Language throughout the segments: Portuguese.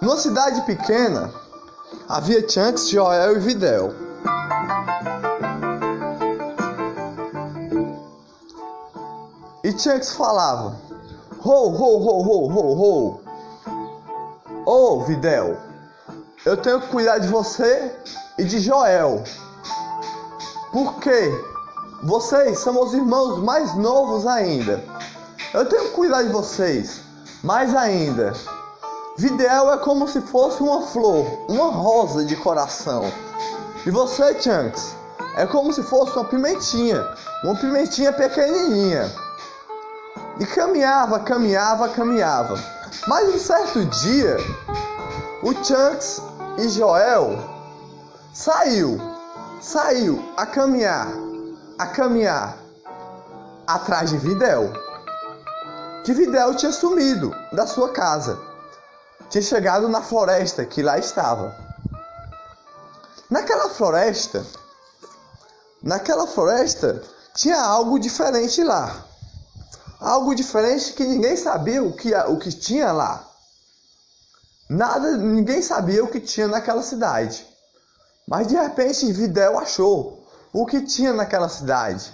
Numa cidade pequena, havia Chunks, Joel e Videl. E Chunks falava: Ho, ho, ho, ho, ho, ho. Ô, oh, Videl, eu tenho que cuidar de você e de Joel. Porque vocês são os irmãos mais novos ainda. Eu tenho que cuidar de vocês. Mais ainda. Videl é como se fosse uma flor, uma rosa de coração. E você, Chunks, é como se fosse uma pimentinha, uma pimentinha pequenininha. E caminhava, caminhava, caminhava. Mas um certo dia, o Chunks e Joel saiu, saiu a caminhar, a caminhar atrás de Videl. Que Videl tinha sumido da sua casa. Tinha chegado na floresta que lá estava. Naquela floresta, naquela floresta tinha algo diferente lá. Algo diferente que ninguém sabia o que, o que tinha lá. Nada, ninguém sabia o que tinha naquela cidade. Mas de repente Videl achou o que tinha naquela cidade.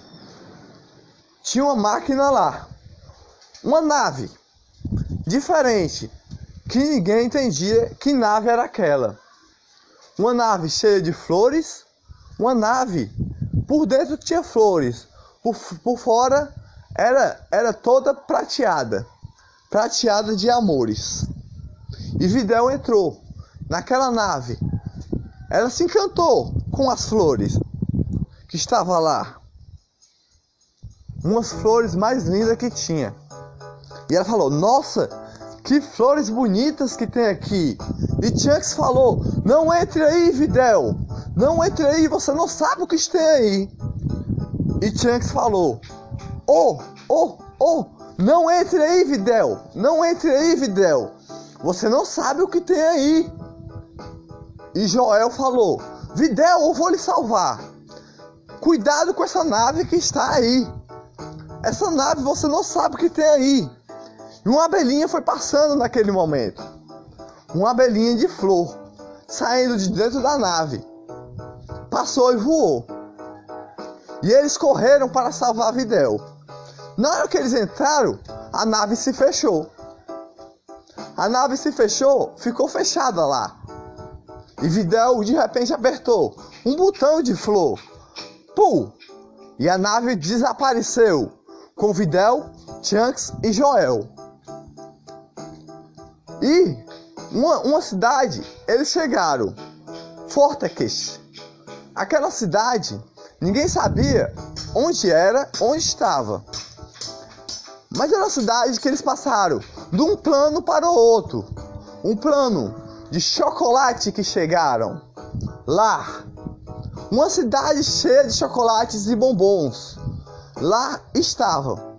Tinha uma máquina lá. Uma nave diferente que ninguém entendia que nave era aquela. Uma nave cheia de flores, uma nave por dentro tinha flores, por, por fora era, era toda prateada, prateada de amores. E Videl entrou naquela nave. Ela se encantou com as flores que estava lá. Umas flores mais lindas que tinha. E ela falou: Nossa, que flores bonitas que tem aqui. E Chunks falou: Não entre aí, Videl. Não entre aí, você não sabe o que tem aí. E Chunks falou: Oh, oh, oh, não entre aí, Videl. Não entre aí, Videl. Você não sabe o que tem aí. E Joel falou: Videl, eu vou lhe salvar. Cuidado com essa nave que está aí. Essa nave você não sabe o que tem aí. E uma abelhinha foi passando naquele momento. Uma abelhinha de flor saindo de dentro da nave. Passou e voou. E eles correram para salvar Videl. Na hora que eles entraram, a nave se fechou. A nave se fechou, ficou fechada lá. E Videl de repente apertou um botão de flor. Pum! E a nave desapareceu com Videl, Chunks e Joel. E uma, uma cidade, eles chegaram, Forteques. Aquela cidade, ninguém sabia onde era, onde estava. Mas era uma cidade que eles passaram de um plano para o outro. Um plano de chocolate que chegaram lá. Uma cidade cheia de chocolates e bombons. Lá estavam.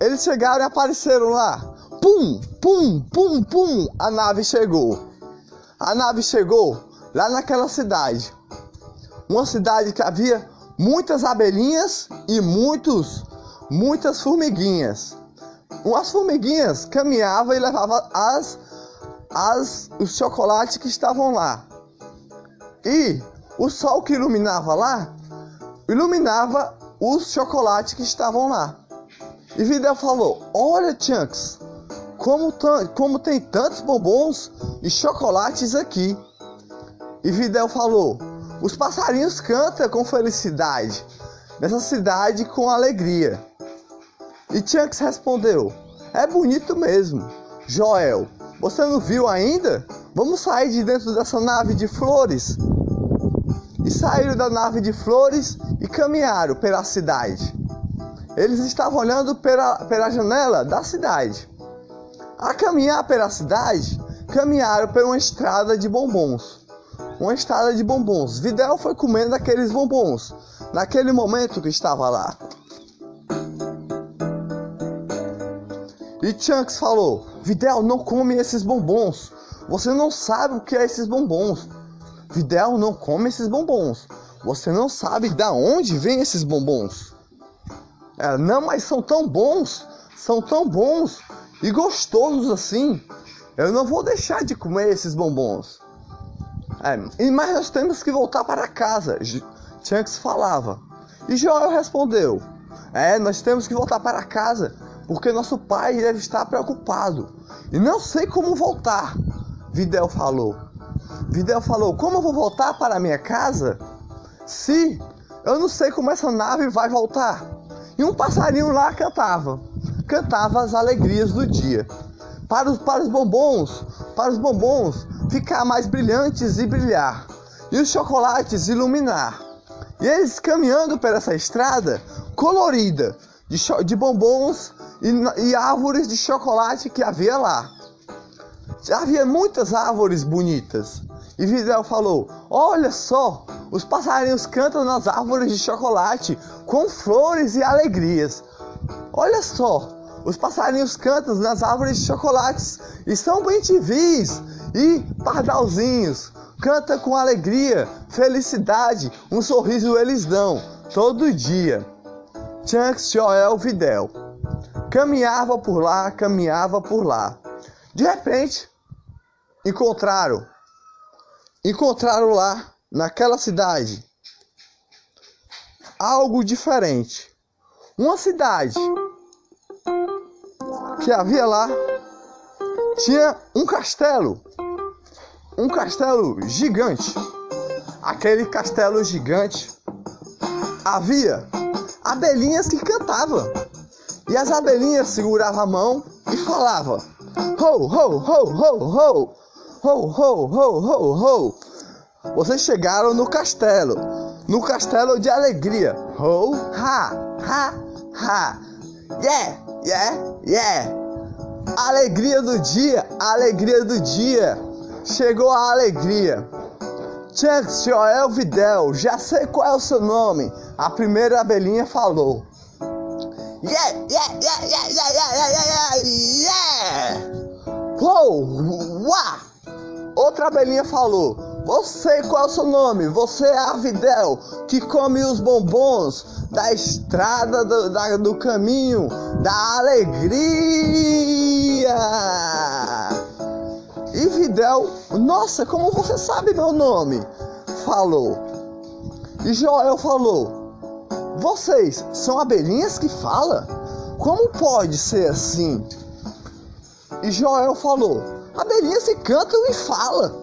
Eles chegaram e apareceram lá. Pum, pum, pum, pum. A nave chegou. A nave chegou lá naquela cidade. Uma cidade que havia muitas abelhinhas e muitos muitas formiguinhas. Umas formiguinhas caminhavam e levavam as, as, os chocolates que estavam lá. E o sol que iluminava lá, iluminava os chocolates que estavam lá. E Videl falou: Olha, Chunks, como, como tem tantos bombons e chocolates aqui. E Videl falou: Os passarinhos cantam com felicidade, nessa cidade com alegria. E Chunks respondeu: É bonito mesmo. Joel, você não viu ainda? Vamos sair de dentro dessa nave de flores. E saíram da nave de flores e caminharam pela cidade. Eles estavam olhando pela, pela janela da cidade. A caminhar pela cidade, caminharam por uma estrada de bombons. Uma estrada de bombons. Videl foi comendo aqueles bombons naquele momento que estava lá. E Chunks falou: Videl, não come esses bombons. Você não sabe o que é esses bombons. Videl, não come esses bombons. Você não sabe da onde vêm esses bombons. Ela, não, mas são tão bons. São tão bons e gostosos assim. Eu não vou deixar de comer esses bombons. É, mas nós temos que voltar para casa, Chunks falava. E Joel respondeu: É, nós temos que voltar para casa, porque nosso pai deve estar preocupado. E não sei como voltar, Videl falou. Videl falou: Como eu vou voltar para minha casa? Se eu não sei como essa nave vai voltar. E um passarinho lá cantava, cantava as alegrias do dia. Para os, para os bombons, para os bombons ficar mais brilhantes e brilhar, e os chocolates iluminar. E eles caminhando por essa estrada colorida de, de bombons e, e árvores de chocolate que havia lá. Havia muitas árvores bonitas. E Videl falou: Olha só, os passarinhos cantam nas árvores de chocolate com flores e alegrias. Olha só, os passarinhos cantam nas árvores de chocolates e são bem tivis e pardalzinhos. Canta com alegria, felicidade, um sorriso eles dão todo dia. Chunks Joel Videl caminhava por lá, caminhava por lá. De repente, encontraram, encontraram lá naquela cidade algo diferente. Uma cidade que havia lá tinha um castelo. Um castelo gigante. Aquele castelo gigante havia abelhinhas que cantavam. E as abelhinhas seguravam a mão e falavam: Ho, ho, ho, ho, ho! Ho, ho, ho, ho, ho! Vocês chegaram no castelo, no castelo de alegria. Ho, ha, ha, ha! Yeah! Yeah, yeah. Alegria do dia, alegria do dia. Chegou a alegria. Chunks Joel Videl, já sei qual é o seu nome. A primeira abelhinha falou. Yeah, yeah, yeah, yeah, yeah, yeah, yeah, yeah, yeah. Uou. Outra abelhinha falou: Você, qual é o seu nome? Você é a Videl, que come os bombons da estrada do, da, do caminho da alegria. E Videl, nossa, como você sabe meu nome? Falou. E Joel falou: Vocês são abelhinhas que falam? Como pode ser assim? E Joel falou: Abelhinhas se cantam e falam.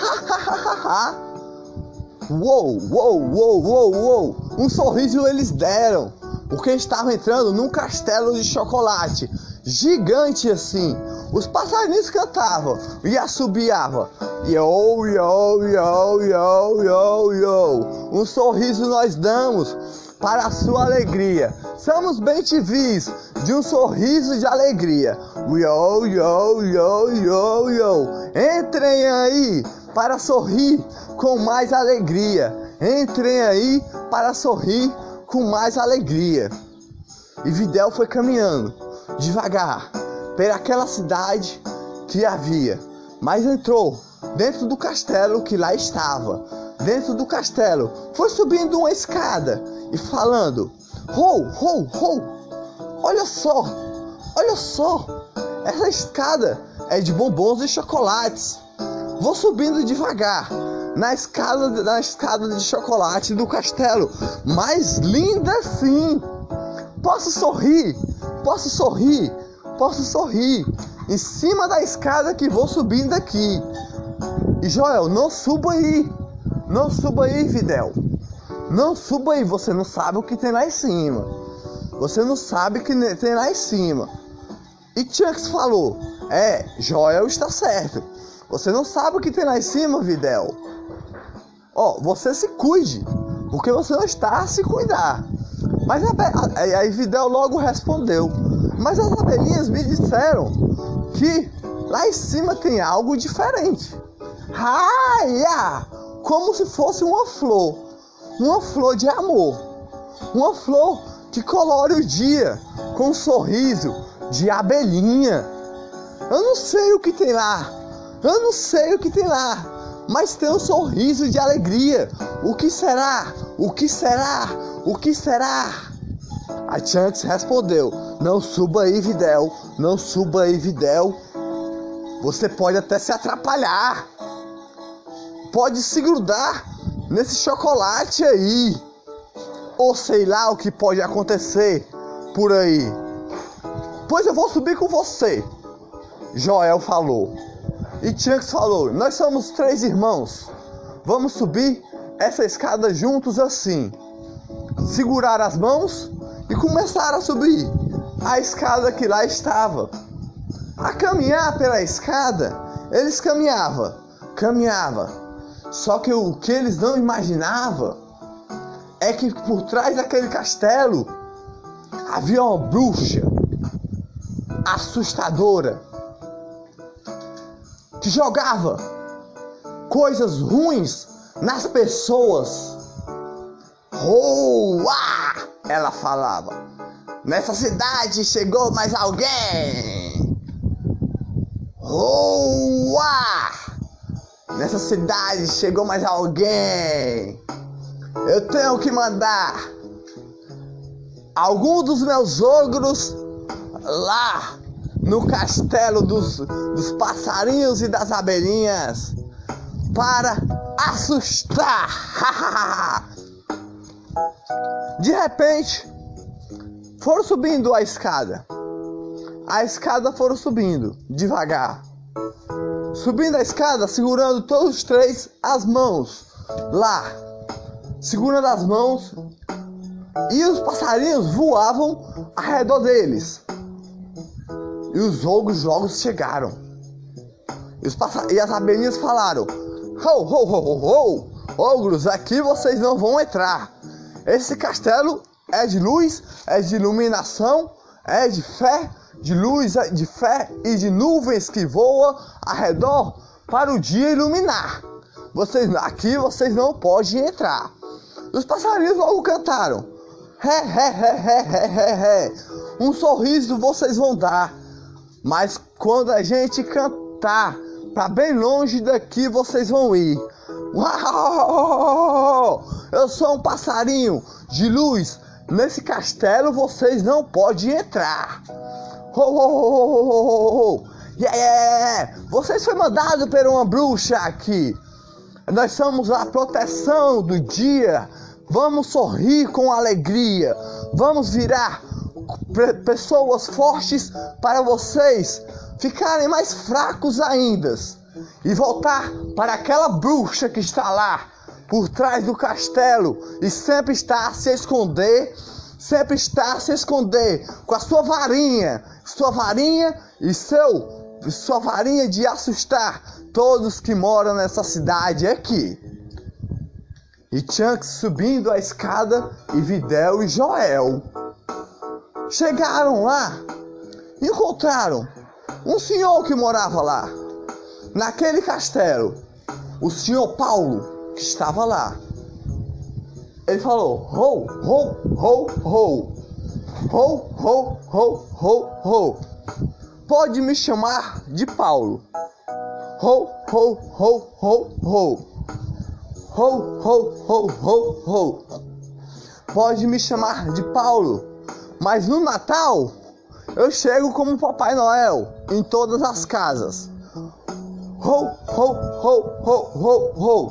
uou, uou, uou, uou, uou. Um sorriso eles deram, porque estavam entrando num castelo de chocolate, gigante assim. Os passarinhos cantavam e assobiavam. Yo, yo, yo, yo, yo, yo. Um sorriso nós damos para a sua alegria. Somos bem TVs de um sorriso de alegria. Yo, yo, yo, yo, yo. Entrem aí para sorrir com mais alegria. Entrem aí para sorrir com mais alegria. E Videl foi caminhando devagar pela aquela cidade que havia, mas entrou dentro do castelo que lá estava. Dentro do castelo, foi subindo uma escada e falando: Ho, ho, ho! Olha só, olha só! Essa escada é de bombons e chocolates. Vou subindo devagar na escada, na escada de chocolate do castelo. Mais linda sim! Posso sorrir, posso sorrir, posso sorrir. Em cima da escada que vou subindo aqui. E Joel, não suba aí. Não suba aí, Fidel. Não suba aí, você não sabe o que tem lá em cima. Você não sabe o que tem lá em cima. E Chunks falou: É, Joel está certo. Você não sabe o que tem lá em cima, Videl. Ó, oh, você se cuide, porque você não está a se cuidar. Mas a, aí Videl logo respondeu: Mas as abelhinhas me disseram que lá em cima tem algo diferente. Raia! Como se fosse uma flor uma flor de amor, uma flor que colore o dia com um sorriso de abelhinha. Eu não sei o que tem lá, eu não sei o que tem lá, mas tem um sorriso de alegria. O que será? O que será? O que será? A Chunks respondeu: Não suba aí, Videl, não suba aí, Videl. você pode até se atrapalhar. Pode se grudar nesse chocolate aí. Ou sei lá o que pode acontecer por aí. Pois eu vou subir com você. Joel falou. E Chunks falou: Nós somos três irmãos. Vamos subir essa escada juntos assim. Segurar as mãos e começar a subir a escada que lá estava. A caminhar pela escada, eles caminhavam, caminhava. Só que o que eles não imaginavam é que por trás daquele castelo havia uma bruxa assustadora que jogava coisas ruins nas pessoas. Ah! Ela falava. Nessa cidade chegou mais alguém. Ah! Nessa cidade chegou mais alguém. Eu tenho que mandar algum dos meus ogros lá no castelo dos, dos passarinhos e das abelhinhas para assustar. De repente, foram subindo a escada. A escada foram subindo devagar. Subindo a escada, segurando todos os três as mãos lá. Segurando as mãos. E os passarinhos voavam ao redor deles. E os ogros logo chegaram. E, os e as abelhinhas falaram: Ho, ho, ho, ho, ho! Ogros, aqui vocês não vão entrar. Esse castelo é de luz, é de iluminação, é de fé, de luz, é de fé e de nuvens que voam ao redor para o dia iluminar. Vocês aqui vocês não podem entrar. Os passarinhos logo cantaram. Ré, ré, ré, ré, ré, ré, ré. Um sorriso vocês vão dar. Mas quando a gente cantar para bem longe daqui, vocês vão ir. Uau! Eu sou um passarinho de luz. Nesse castelo vocês não podem entrar. Oh, oh, oh, yeah, yeah, Vocês foi mandado por uma bruxa aqui. Nós somos a proteção do dia. Vamos sorrir com alegria. Vamos virar pessoas fortes para vocês ficarem mais fracos ainda e voltar para aquela bruxa que está lá por trás do castelo e sempre está a se esconder, sempre está a se esconder com a sua varinha, sua varinha e seu sua varinha de assustar todos que moram nessa cidade aqui. E Chunks subindo a escada e Videl e Joel Chegaram lá, encontraram um senhor que morava lá, naquele castelo, o senhor Paulo, que estava lá. Ele falou: ho, ho, ho, ho, ho, ho, ho, ho, ho. Pode me chamar de Paulo. Ho, ho, ho, ho, ho. Ho, ho, ho, ho, ho. Pode me chamar de Paulo. Mas no Natal, eu chego como Papai Noel em todas as casas. Ho, ho, ho, ho, ho, ho.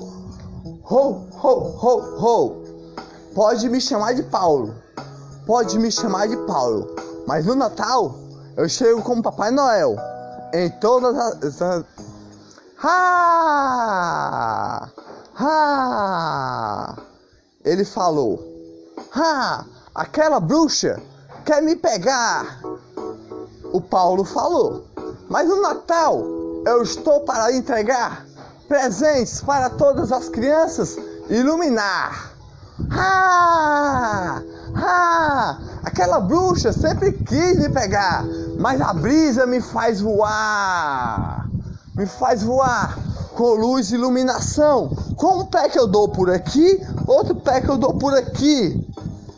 Ho, ho, ho, ho. Pode me chamar de Paulo. Pode me chamar de Paulo. Mas no Natal, eu chego como Papai Noel em todas as. Ha! Ha! Ele falou: Ha! Aquela bruxa quer me pegar. O Paulo falou. Mas no Natal eu estou para entregar presentes para todas as crianças iluminar. Ah! Ah! Aquela bruxa sempre quis me pegar, mas a brisa me faz voar. Me faz voar com luz e iluminação. Com um pé que eu dou por aqui, outro pé que eu dou por aqui.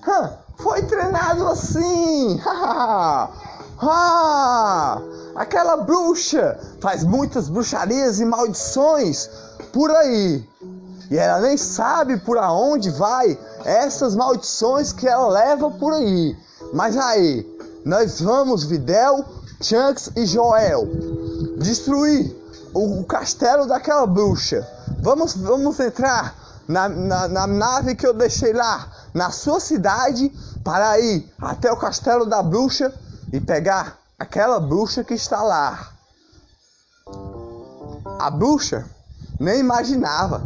Hã? Foi treinado assim! ah, aquela bruxa faz muitas bruxarias e maldições por aí. E ela nem sabe por aonde vai essas maldições que ela leva por aí. Mas aí, nós vamos, Videl, Chunks e Joel. destruir o, castelo daquela bruxa. Vamos, vamos entrar na, na, na nave que eu deixei lá, na sua cidade, para ir até o castelo da bruxa e pegar aquela bruxa que está lá. A bruxa nem imaginava.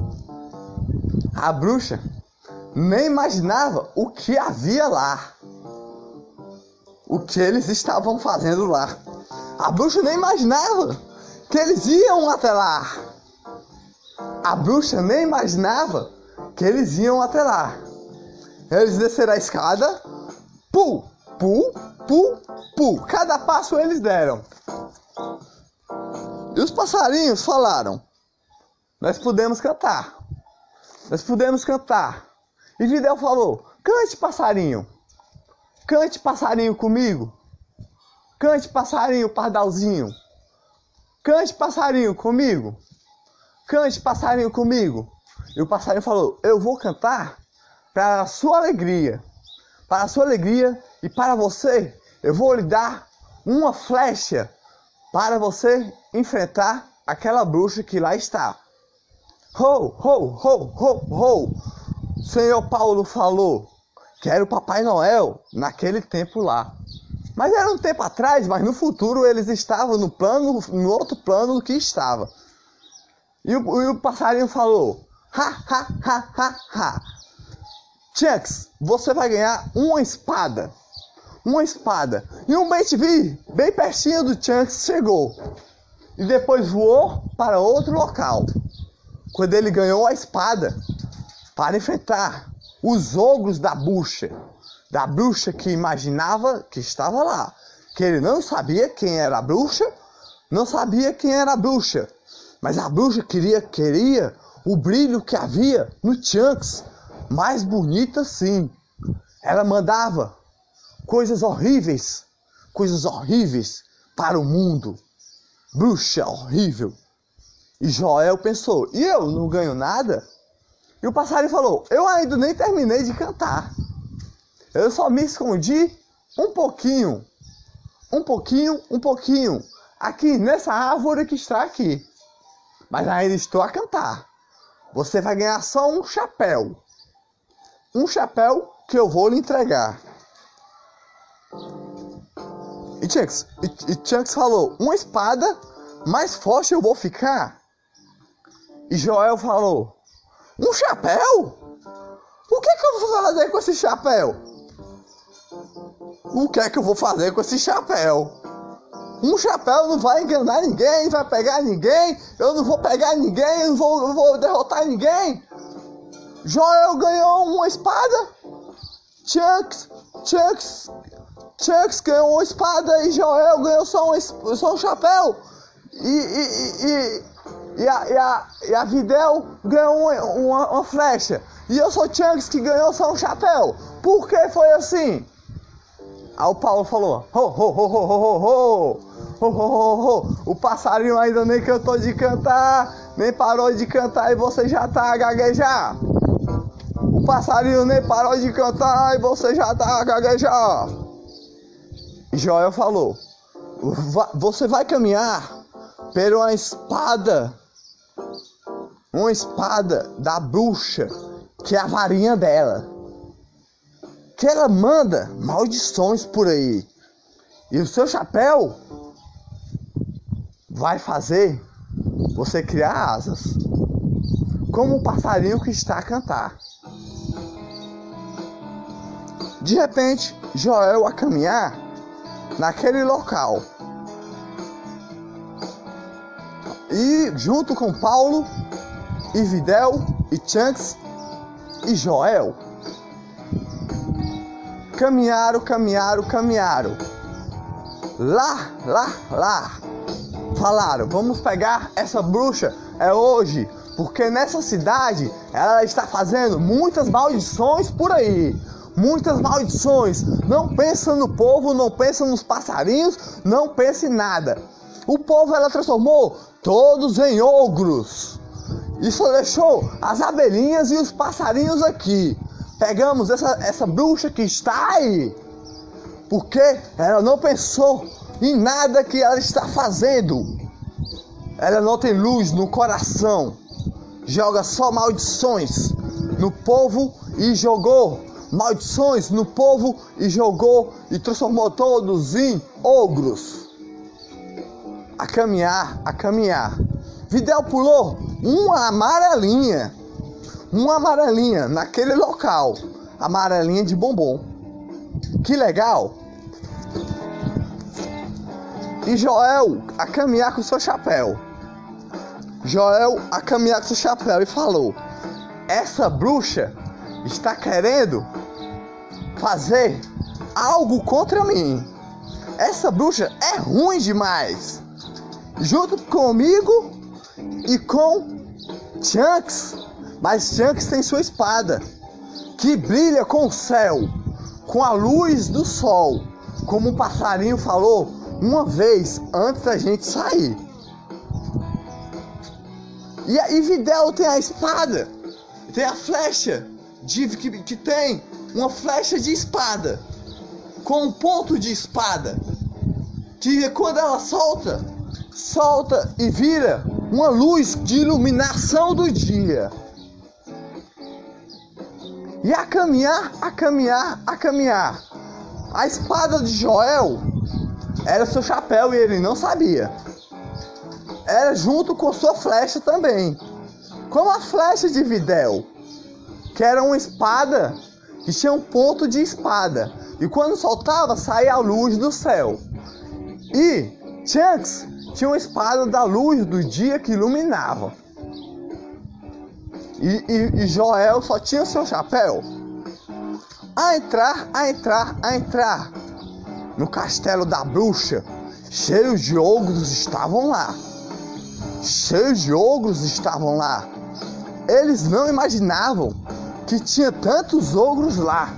A bruxa nem imaginava o que havia lá. O que eles estavam fazendo lá. A bruxa nem imaginava que eles iam até lá. A bruxa nem imaginava que eles iam até lá. Eles desceram a escada, pu, pu, pu, pu. Cada passo eles deram. E os passarinhos falaram: Nós podemos cantar. Nós podemos cantar. E Videl falou: Cante, passarinho. Cante, passarinho, comigo. Cante, passarinho, pardalzinho. Cante, passarinho, comigo. Cante, passarinho, comigo. E o passarinho falou: Eu vou cantar para a sua alegria. Para a sua alegria e para você, eu vou lhe dar uma flecha para você enfrentar aquela bruxa que lá está. Ho, ho, ho, ho, ho. Senhor Paulo falou que era o Papai Noel naquele tempo lá. Mas era um tempo atrás, mas no futuro eles estavam no plano, no outro plano que estava. E o, e o passarinho falou: Ha, ha, ha, ha, ha. Chunks, você vai ganhar uma espada uma espada. E um BTV bem pertinho do Chunks chegou. E depois voou para outro local. Quando ele ganhou a espada para enfrentar os ogros da bruxa. Da bruxa que imaginava que estava lá. Que ele não sabia quem era a bruxa, não sabia quem era a bruxa. Mas a bruxa queria, queria o brilho que havia no Chunks. Mais bonita sim. Ela mandava coisas horríveis, coisas horríveis para o mundo. Bruxa horrível. E Joel pensou: e eu não ganho nada? E o passarinho falou: eu ainda nem terminei de cantar. Eu só me escondi um pouquinho, um pouquinho, um pouquinho, aqui nessa árvore que está aqui. Mas ainda estou a cantar. Você vai ganhar só um chapéu. Um chapéu que eu vou lhe entregar. E Chunks, e, e Chunks falou: Uma espada mais forte eu vou ficar. E Joel falou: Um chapéu? O que, é que eu vou fazer com esse chapéu? O que é que eu vou fazer com esse chapéu? Um chapéu não vai enganar ninguém, vai pegar ninguém, eu não vou pegar ninguém, eu não vou, eu vou derrotar ninguém. Joel ganhou uma espada. Chunks, Chunks Chucks ganhou uma espada e Joel ganhou só um, só um chapéu. E, e, e, e, a, e, a, e a Videl ganhou uma, uma, uma flecha. E eu sou Chunks que ganhou só um chapéu. Por que foi assim? Aí o Paulo falou: ho, ho, ho, ho, ho, ho. O passarinho ainda nem cantou de cantar, nem parou de cantar e você já tá a gaguejar. O passarinho nem parou de cantar e você já tá a gaguejar. Joel falou: Você vai caminhar pela uma espada, uma espada da bruxa, que é a varinha dela, que ela manda maldições por aí. E o seu chapéu vai fazer você criar asas, como um passarinho que está a cantar. De repente, Joel a caminhar naquele local. E junto com Paulo, e Videl, e Chunks e Joel, caminharam, caminharam, caminharam. Lá, lá, lá. Falaram, vamos pegar essa bruxa, é hoje, porque nessa cidade ela está fazendo muitas maldições por aí muitas maldições. Não pensa no povo, não pensa nos passarinhos, não pensa em nada. O povo ela transformou todos em ogros. E só deixou as abelhinhas e os passarinhos aqui. Pegamos essa, essa bruxa que está aí. Porque ela não pensou em nada que ela está fazendo. Ela não tem luz no coração. Joga só maldições no povo e jogou maldições no povo e jogou e transformou todos em ogros. A caminhar, a caminhar. Videl pulou uma amarelinha, uma amarelinha naquele local, amarelinha de bombom. Que legal! E Joel a caminhar com seu chapéu. Joel a caminhar com seu chapéu e falou: Essa bruxa está querendo fazer algo contra mim. Essa bruxa é ruim demais. Junto comigo e com Chunks. Mas Chunks tem sua espada que brilha com o céu, com a luz do sol, como um passarinho falou uma vez antes da gente sair. E, e Videl tem a espada, tem a flecha de, que, que tem uma flecha de espada com um ponto de espada que quando ela solta, solta e vira uma luz de iluminação do dia. E a caminhar, a caminhar, a caminhar. A espada de Joel era seu chapéu e ele não sabia. Era junto com sua flecha também. Como a flecha de Videl que era uma espada que tinha um ponto de espada. E quando soltava, saía a luz do céu. E Chunks tinha uma espada da luz do dia que iluminava. E, e, e Joel só tinha seu chapéu. A entrar, a entrar, a entrar no castelo da bruxa, cheios de ogros estavam lá. Cheios de ogros estavam lá. Eles não imaginavam que tinha tantos ogros lá.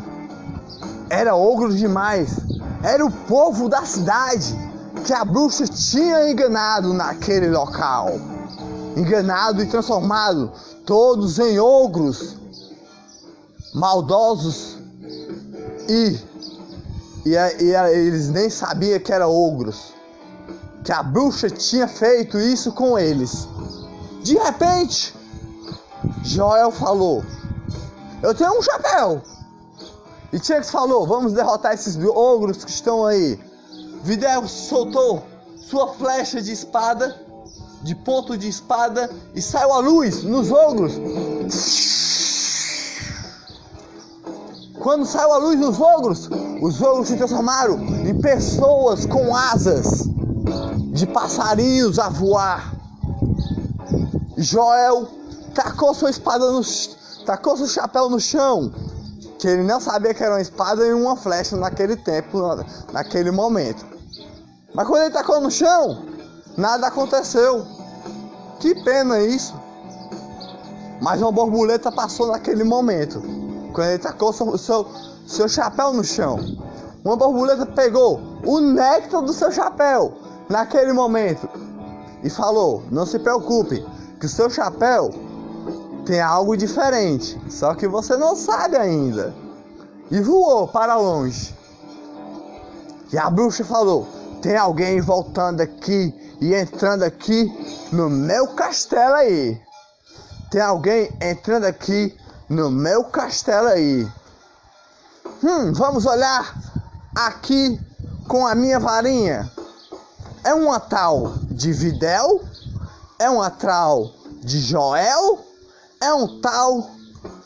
Era ogro demais. Era o povo da cidade que a bruxa tinha enganado naquele local. Enganado e transformado todos em ogros maldosos e, e, e eles nem sabiam que eram ogros. Que a bruxa tinha feito isso com eles. De repente, Joel falou: eu tenho um chapéu. E Tinks falou: Vamos derrotar esses ogros que estão aí. Videl soltou sua flecha de espada, de ponto de espada, e saiu a luz nos ogros. Quando saiu a luz nos ogros, os ogros se transformaram em pessoas com asas de passarinhos a voar. Joel tacou sua espada no, tacou seu chapéu no chão, que ele não sabia que era uma espada e uma flecha naquele tempo, naquele momento. Mas quando ele tacou no chão, nada aconteceu. Que pena isso. Mas uma borboleta passou naquele momento. Quando ele tacou seu, seu, seu chapéu no chão. Uma borboleta pegou o néctar do seu chapéu naquele momento e falou: Não se preocupe, que o seu chapéu tem algo diferente, só que você não sabe ainda. E voou para longe. E a bruxa falou: Tem alguém voltando aqui e entrando aqui no meu castelo aí. Tem alguém entrando aqui no meu castelo aí. Hum, vamos olhar aqui com a minha varinha. É uma tal de Videl? É uma tal de Joel? É um tal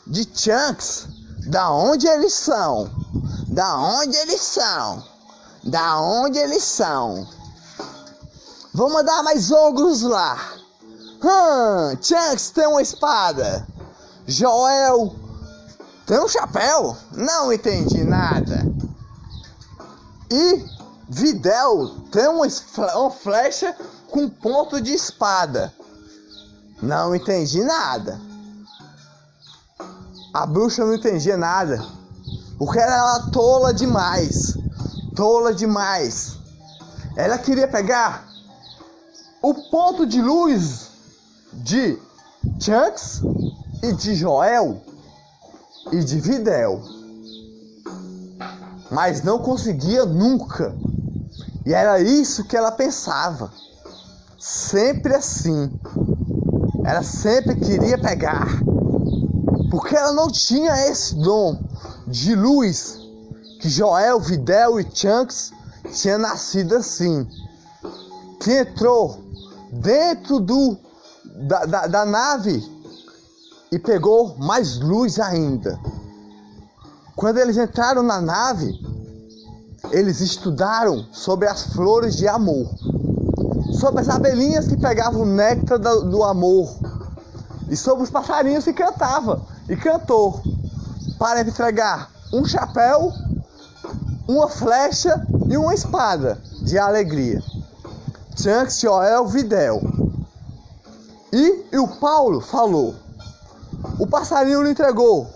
de Chunks. Da onde eles são? Da onde eles são? Da onde eles são? Vou mandar mais ogros lá. Hum, Chunks tem uma espada. Joel tem um chapéu? Não entendi nada. E Videl tem uma, uma flecha com ponto de espada. Não entendi nada. A bruxa não entendia nada. Porque ela era tola demais. Tola demais. Ela queria pegar o ponto de luz de Chunks e de Joel e de Videl. Mas não conseguia nunca. E era isso que ela pensava. sempre assim. Ela sempre queria pegar. Porque ela não tinha esse dom de luz que Joel, Videl e Chunks tinha nascido assim. Que entrou dentro do, da, da, da nave e pegou mais luz ainda. Quando eles entraram na nave, eles estudaram sobre as flores de amor, sobre as abelhinhas que pegavam o néctar do, do amor, e sobre os passarinhos que cantavam e cantou para entregar um chapéu, uma flecha e uma espada de alegria. Chunks, Joel, Videl. E, e o Paulo falou: o passarinho lhe entregou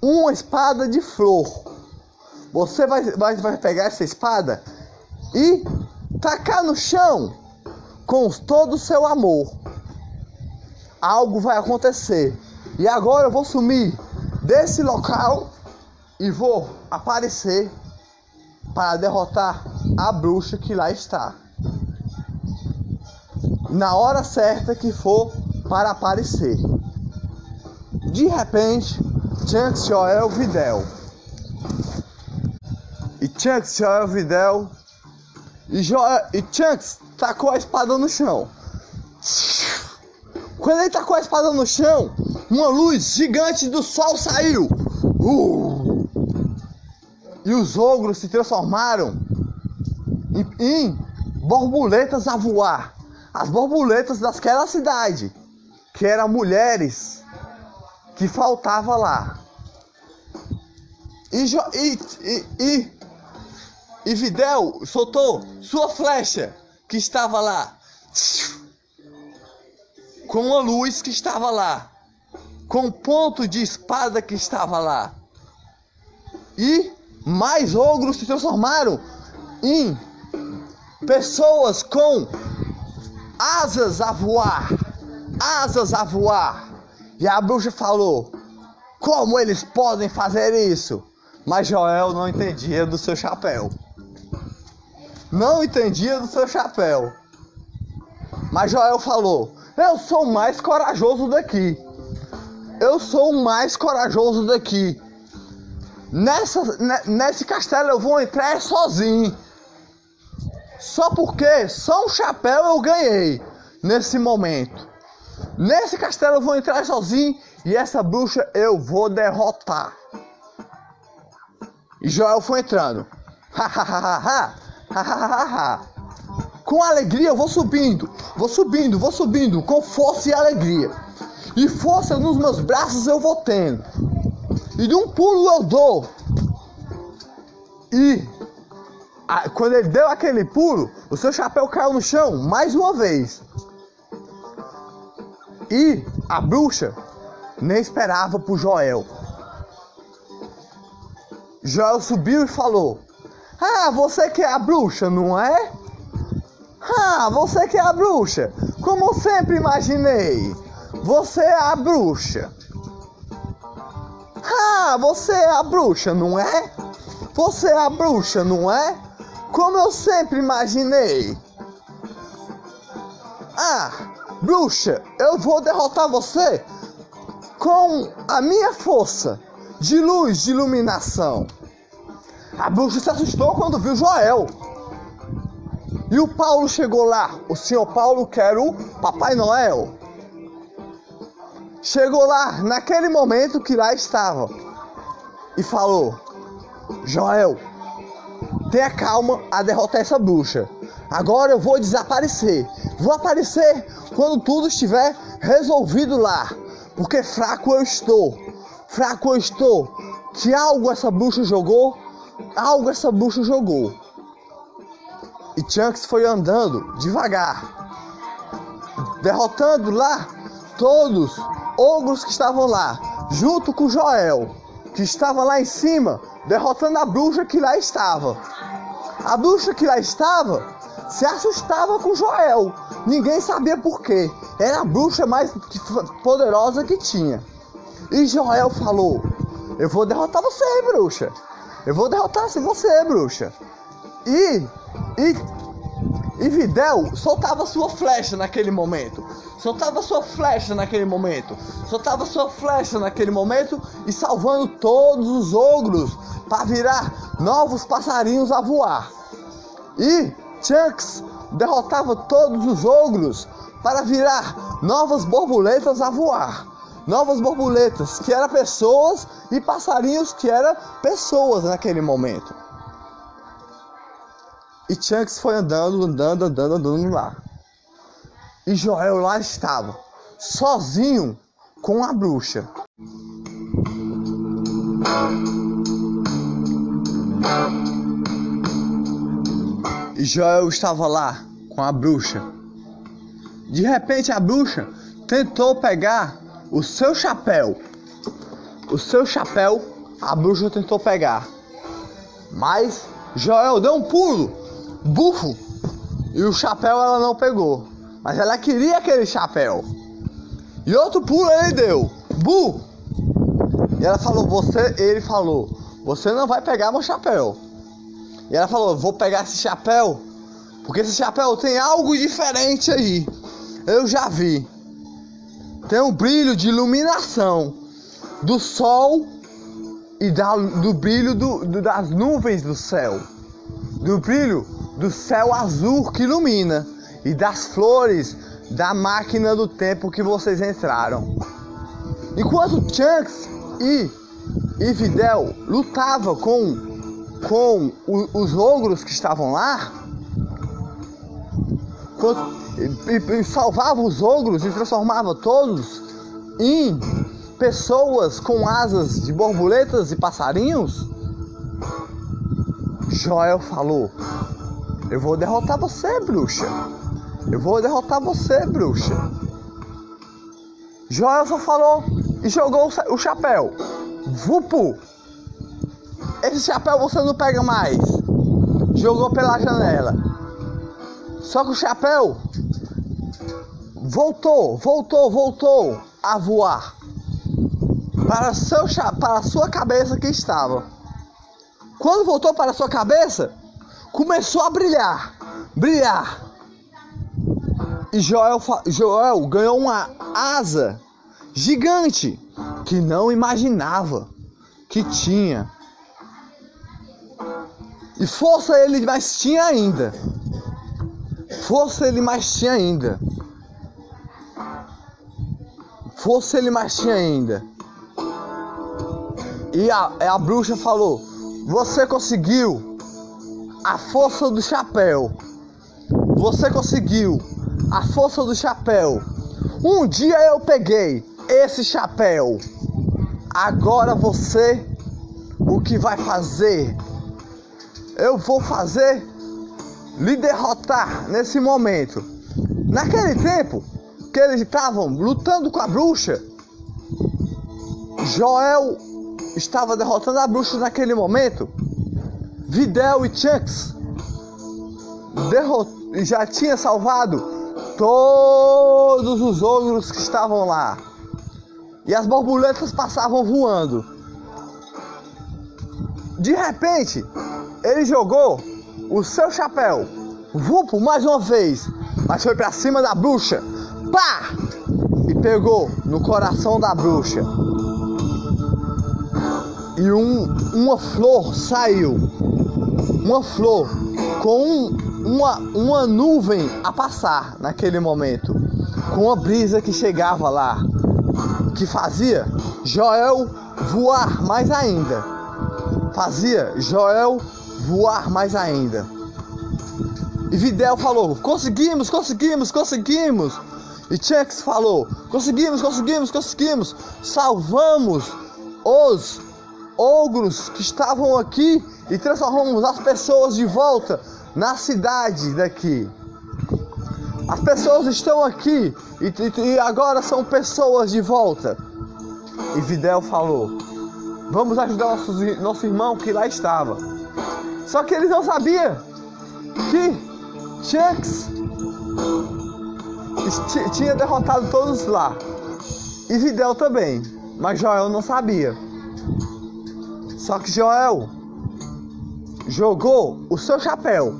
uma espada de flor. Você vai, vai, vai pegar essa espada e tacar no chão com todo o seu amor. Algo vai acontecer. E agora eu vou sumir desse local e vou aparecer para derrotar a bruxa que lá está. Na hora certa que for para aparecer. De repente, Chunks Joel Videl. E Chunks Joel Videl. E, Joel, e Chunks tacou a espada no chão. Quando ele tacou a espada no chão, uma luz gigante do sol saiu. Uh! E os ogros se transformaram em, em borboletas a voar. As borboletas daquela cidade, que eram mulheres que faltava lá. E, e, e, e, e Videl soltou sua flecha que estava lá. Com a luz que estava lá. Com o ponto de espada que estava lá. E mais ogros se transformaram em pessoas com asas a voar. Asas a voar. E a bruxa falou: Como eles podem fazer isso? Mas Joel não entendia do seu chapéu. Não entendia do seu chapéu. Mas Joel falou: Eu sou o mais corajoso daqui. Eu sou o mais corajoso daqui. Nessa, nesse castelo eu vou entrar sozinho. Só porque só um chapéu eu ganhei nesse momento. Nesse castelo eu vou entrar sozinho e essa bruxa eu vou derrotar. E Joel foi entrando. com alegria eu vou subindo, vou subindo, vou subindo, com força e alegria. E força nos meus braços eu vou tendo. E de um pulo eu dou. E a, quando ele deu aquele pulo, o seu chapéu caiu no chão mais uma vez. E a bruxa nem esperava por Joel. Joel subiu e falou: Ah, você que é a bruxa, não é? Ah, você que é a bruxa, como sempre imaginei. Você é a bruxa. Ah, você é a bruxa, não é? Você é a bruxa, não é? Como eu sempre imaginei. Ah, Bruxa, eu vou derrotar você com a minha força de luz, de iluminação. A bruxa se assustou quando viu Joel. E o Paulo chegou lá, o senhor Paulo, que era o Papai Noel. Chegou lá naquele momento que lá estava e falou: Joel, tenha calma a derrotar essa bruxa. Agora eu vou desaparecer. Vou aparecer quando tudo estiver resolvido lá. Porque fraco eu estou. Fraco eu estou. Que algo essa bruxa jogou. Algo essa bruxa jogou. E Chunks foi andando devagar. Derrotando lá todos ogros que estavam lá. Junto com Joel. Que estava lá em cima. Derrotando a bruxa que lá estava. A bruxa que lá estava se assustava com Joel. Ninguém sabia por quê. Era a bruxa mais poderosa que tinha. E Joel falou: Eu vou derrotar você, bruxa. Eu vou derrotar você, bruxa. E, e, E Videl soltava sua flecha naquele momento. Soltava sua flecha naquele momento. Soltava sua flecha naquele momento e salvando todos os ogros para virar novos passarinhos a voar. E Chunks derrotava todos os ogros para virar novas borboletas a voar. Novas borboletas que eram pessoas e passarinhos que eram pessoas naquele momento. E Chunks foi andando, andando, andando, andando lá. E Joel lá estava, sozinho com a bruxa. E Joel estava lá com a bruxa. De repente a bruxa tentou pegar o seu chapéu. O seu chapéu a bruxa tentou pegar. Mas Joel deu um pulo bufo e o chapéu ela não pegou. Mas ela queria aquele chapéu. E outro pulo ele deu. Bu! E ela falou, você, ele falou, você não vai pegar meu chapéu. E ela falou, vou pegar esse chapéu, porque esse chapéu tem algo diferente aí. Eu já vi. Tem um brilho de iluminação do sol e da, do brilho do, do, das nuvens do céu. Do brilho do céu azul que ilumina e das flores da máquina do tempo que vocês entraram. Enquanto Chunks e, e Videl lutavam com, com os ogros que estavam lá, e, e salvava os ogros e transformava todos em pessoas com asas de borboletas e passarinhos, Joel falou: eu vou derrotar você, bruxa. Eu vou derrotar você, bruxa. Joel só falou e jogou o chapéu. Vupu! Esse chapéu você não pega mais. Jogou pela janela. Só que o chapéu voltou, voltou, voltou a voar para, seu, para sua cabeça que estava. Quando voltou para sua cabeça, começou a brilhar, brilhar. E Joel, Joel ganhou uma asa gigante que não imaginava que tinha. E força ele mais tinha ainda. Força ele mais tinha ainda. Força ele mais tinha ainda. E a, a bruxa falou: Você conseguiu a força do chapéu. Você conseguiu a força do chapéu. Um dia eu peguei esse chapéu. Agora você o que vai fazer? Eu vou fazer lhe derrotar nesse momento. Naquele tempo que eles estavam lutando com a bruxa, Joel estava derrotando a bruxa naquele momento. Videl e Chunks já tinha salvado todos os ogros que estavam lá. E as borboletas passavam voando. De repente, ele jogou o seu chapéu. Vupo mais uma vez. Mas foi para cima da bruxa. Pá! E pegou no coração da bruxa. E um, uma flor saiu uma flor com uma, uma nuvem a passar naquele momento, com uma brisa que chegava lá, que fazia Joel voar mais ainda. Fazia Joel voar mais ainda. E Videl falou: Conseguimos, conseguimos, conseguimos. E Chunks falou: Conseguimos, conseguimos, conseguimos. Salvamos os ogros que estavam aqui e transformamos as pessoas de volta na cidade daqui. As pessoas estão aqui e, e, e agora são pessoas de volta. E Videl falou: Vamos ajudar nosso, nosso irmão que lá estava. Só que eles não sabiam que Chunks tinha derrotado todos lá. E Videl também. Mas Joel não sabia. Só que Joel jogou o seu chapéu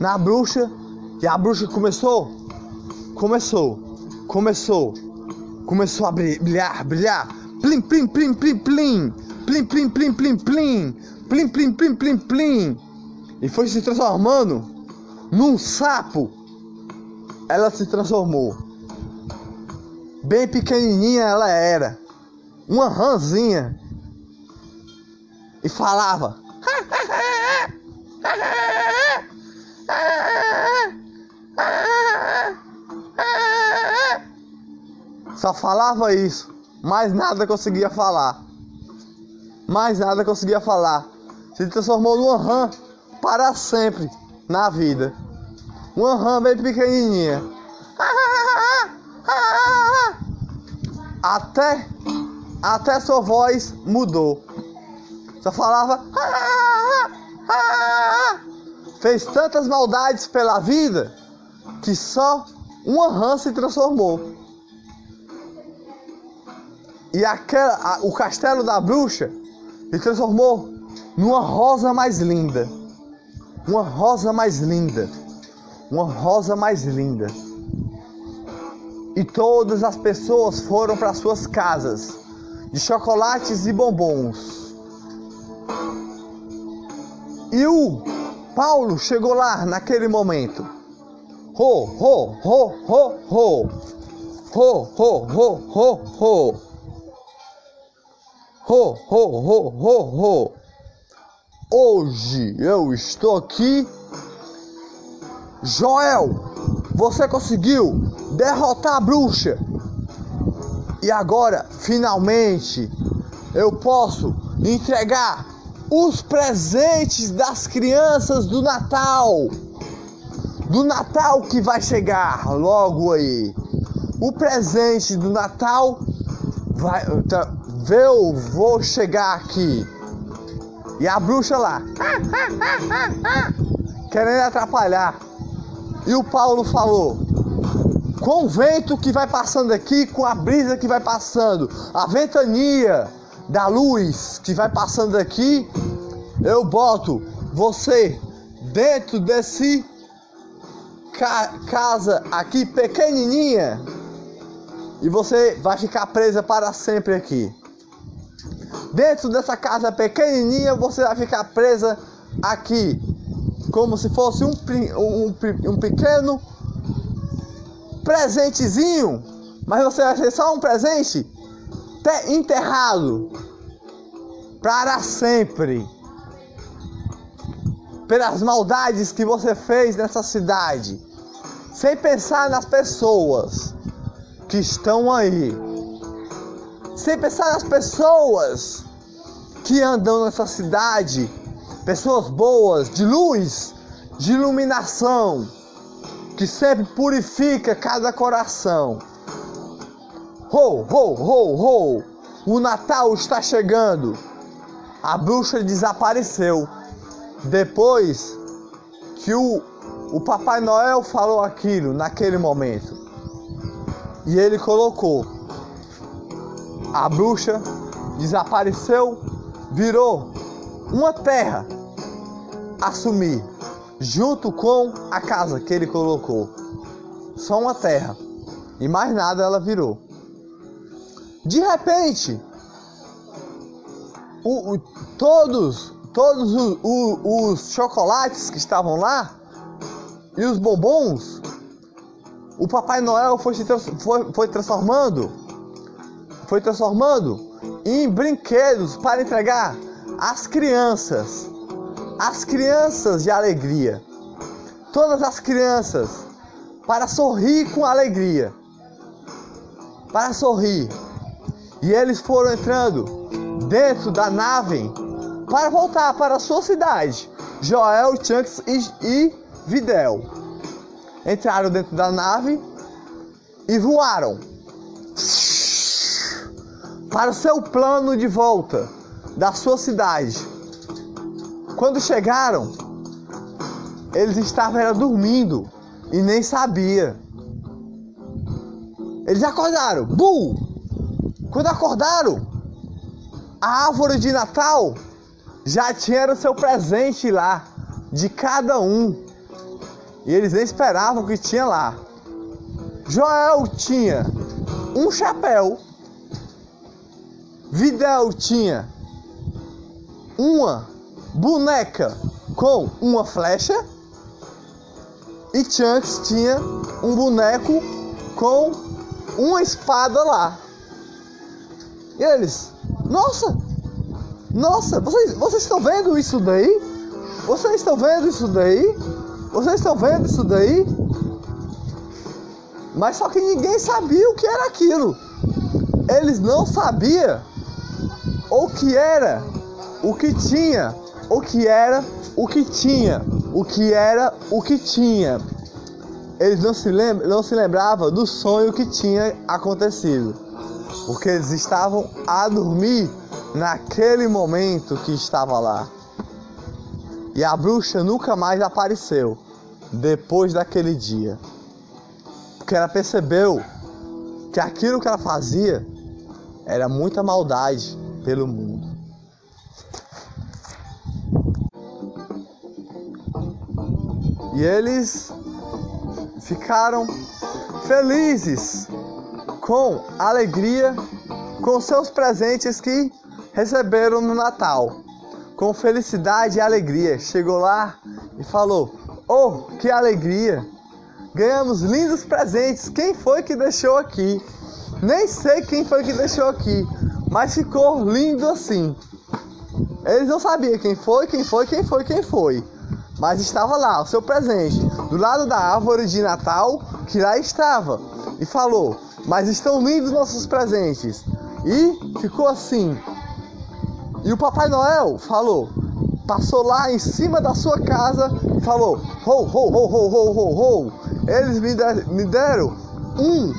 na bruxa E a bruxa começou, começou, começou, começou a brilhar, brilhar. Plim, plim, plim, plim, plim. Plim, plim, plim, plim, plim. Plim, plim, plim, plim, plim. E foi se transformando num sapo. Ela se transformou. Bem pequenininha ela era. Uma ranzinha. E falava. Só falava isso. Mais nada conseguia falar. Mais nada conseguia falar. Se transformou numa rã para sempre na vida. Uma rã bem pequenininha. Até até sua voz mudou. Só falava fez tantas maldades pela vida que só uma rã se transformou. E aquela, a, o castelo da bruxa se transformou numa rosa mais linda. Uma rosa mais linda. Uma rosa mais linda. E todas as pessoas foram para suas casas de chocolates e bombons. E o Paulo chegou lá naquele momento. Ho, ho, ho, ho, ho. Ho, ho, ho, ho, ho. Ho, ho, ho, ho, ho. Hoje eu estou aqui. Joel, você conseguiu derrotar a bruxa. E agora, finalmente, eu posso entregar os presentes das crianças do Natal. Do Natal que vai chegar logo aí. O presente do Natal vai. Tá, eu vou chegar aqui. E a bruxa lá. Querendo atrapalhar. E o Paulo falou: Com o vento que vai passando aqui, com a brisa que vai passando, a ventania da luz que vai passando aqui, eu boto você dentro desse ca casa aqui pequenininha e você vai ficar presa para sempre aqui. Dentro dessa casa pequenininha, você vai ficar presa aqui, como se fosse um, um, um pequeno presentezinho, mas você vai ser só um presente enterrado para sempre pelas maldades que você fez nessa cidade, sem pensar nas pessoas que estão aí sem pensar nas pessoas que andam nessa cidade, pessoas boas, de luz, de iluminação, que sempre purifica cada coração. Ho, ho, ho, ho! O Natal está chegando. A bruxa desapareceu. Depois que o, o Papai Noel falou aquilo naquele momento. E ele colocou a bruxa desapareceu, virou uma terra assumir junto com a casa que ele colocou. Só uma terra e mais nada ela virou. De repente, o, o, todos, todos os, os chocolates que estavam lá e os bombons, o Papai Noel foi foi, foi transformando foi transformando em brinquedos para entregar às crianças. As crianças de alegria. Todas as crianças para sorrir com alegria. Para sorrir. E eles foram entrando dentro da nave para voltar para a sua cidade. Joel, Chunks e, e Videl entraram dentro da nave e voaram para o seu plano de volta da sua cidade. Quando chegaram, eles estavam dormindo e nem sabia. Eles acordaram, bum! Quando acordaram, a árvore de Natal já tinha o seu presente lá, de cada um. E eles nem esperavam que tinha lá. Joel tinha um chapéu. Videl tinha uma boneca com uma flecha. E Chunks tinha um boneco com uma espada lá. E eles, nossa, nossa, vocês, vocês estão vendo isso daí? Vocês estão vendo isso daí? Vocês estão vendo isso daí? Mas só que ninguém sabia o que era aquilo. Eles não sabiam o que era, o que tinha, o que era, o que tinha, o que era, o que tinha. Eles não se, lembra, não se lembravam do sonho que tinha acontecido, porque eles estavam a dormir naquele momento que estava lá. E a bruxa nunca mais apareceu depois daquele dia. Porque ela percebeu que aquilo que ela fazia era muita maldade pelo mundo. E eles ficaram felizes, com alegria, com seus presentes que receberam no Natal. Com felicidade e alegria. Chegou lá e falou: Oh, que alegria! Ganhamos lindos presentes. Quem foi que deixou aqui? Nem sei quem foi que deixou aqui, mas ficou lindo assim. Eles não sabiam quem foi, quem foi, quem foi, quem foi. Mas estava lá o seu presente, do lado da árvore de Natal, que lá estava. E falou: Mas estão lindos nossos presentes. E ficou assim. E o Papai Noel falou: passou lá em cima da sua casa e falou: ho, ho, ho, ho, ho, ho, ho. Eles me, der, me deram um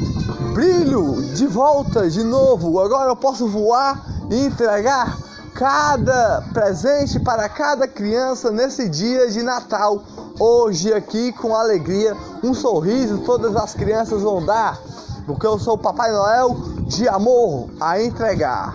brilho de volta de novo. Agora eu posso voar e entregar cada presente para cada criança nesse dia de Natal. Hoje aqui com alegria, um sorriso todas as crianças vão dar, porque eu sou o Papai Noel de amor a entregar.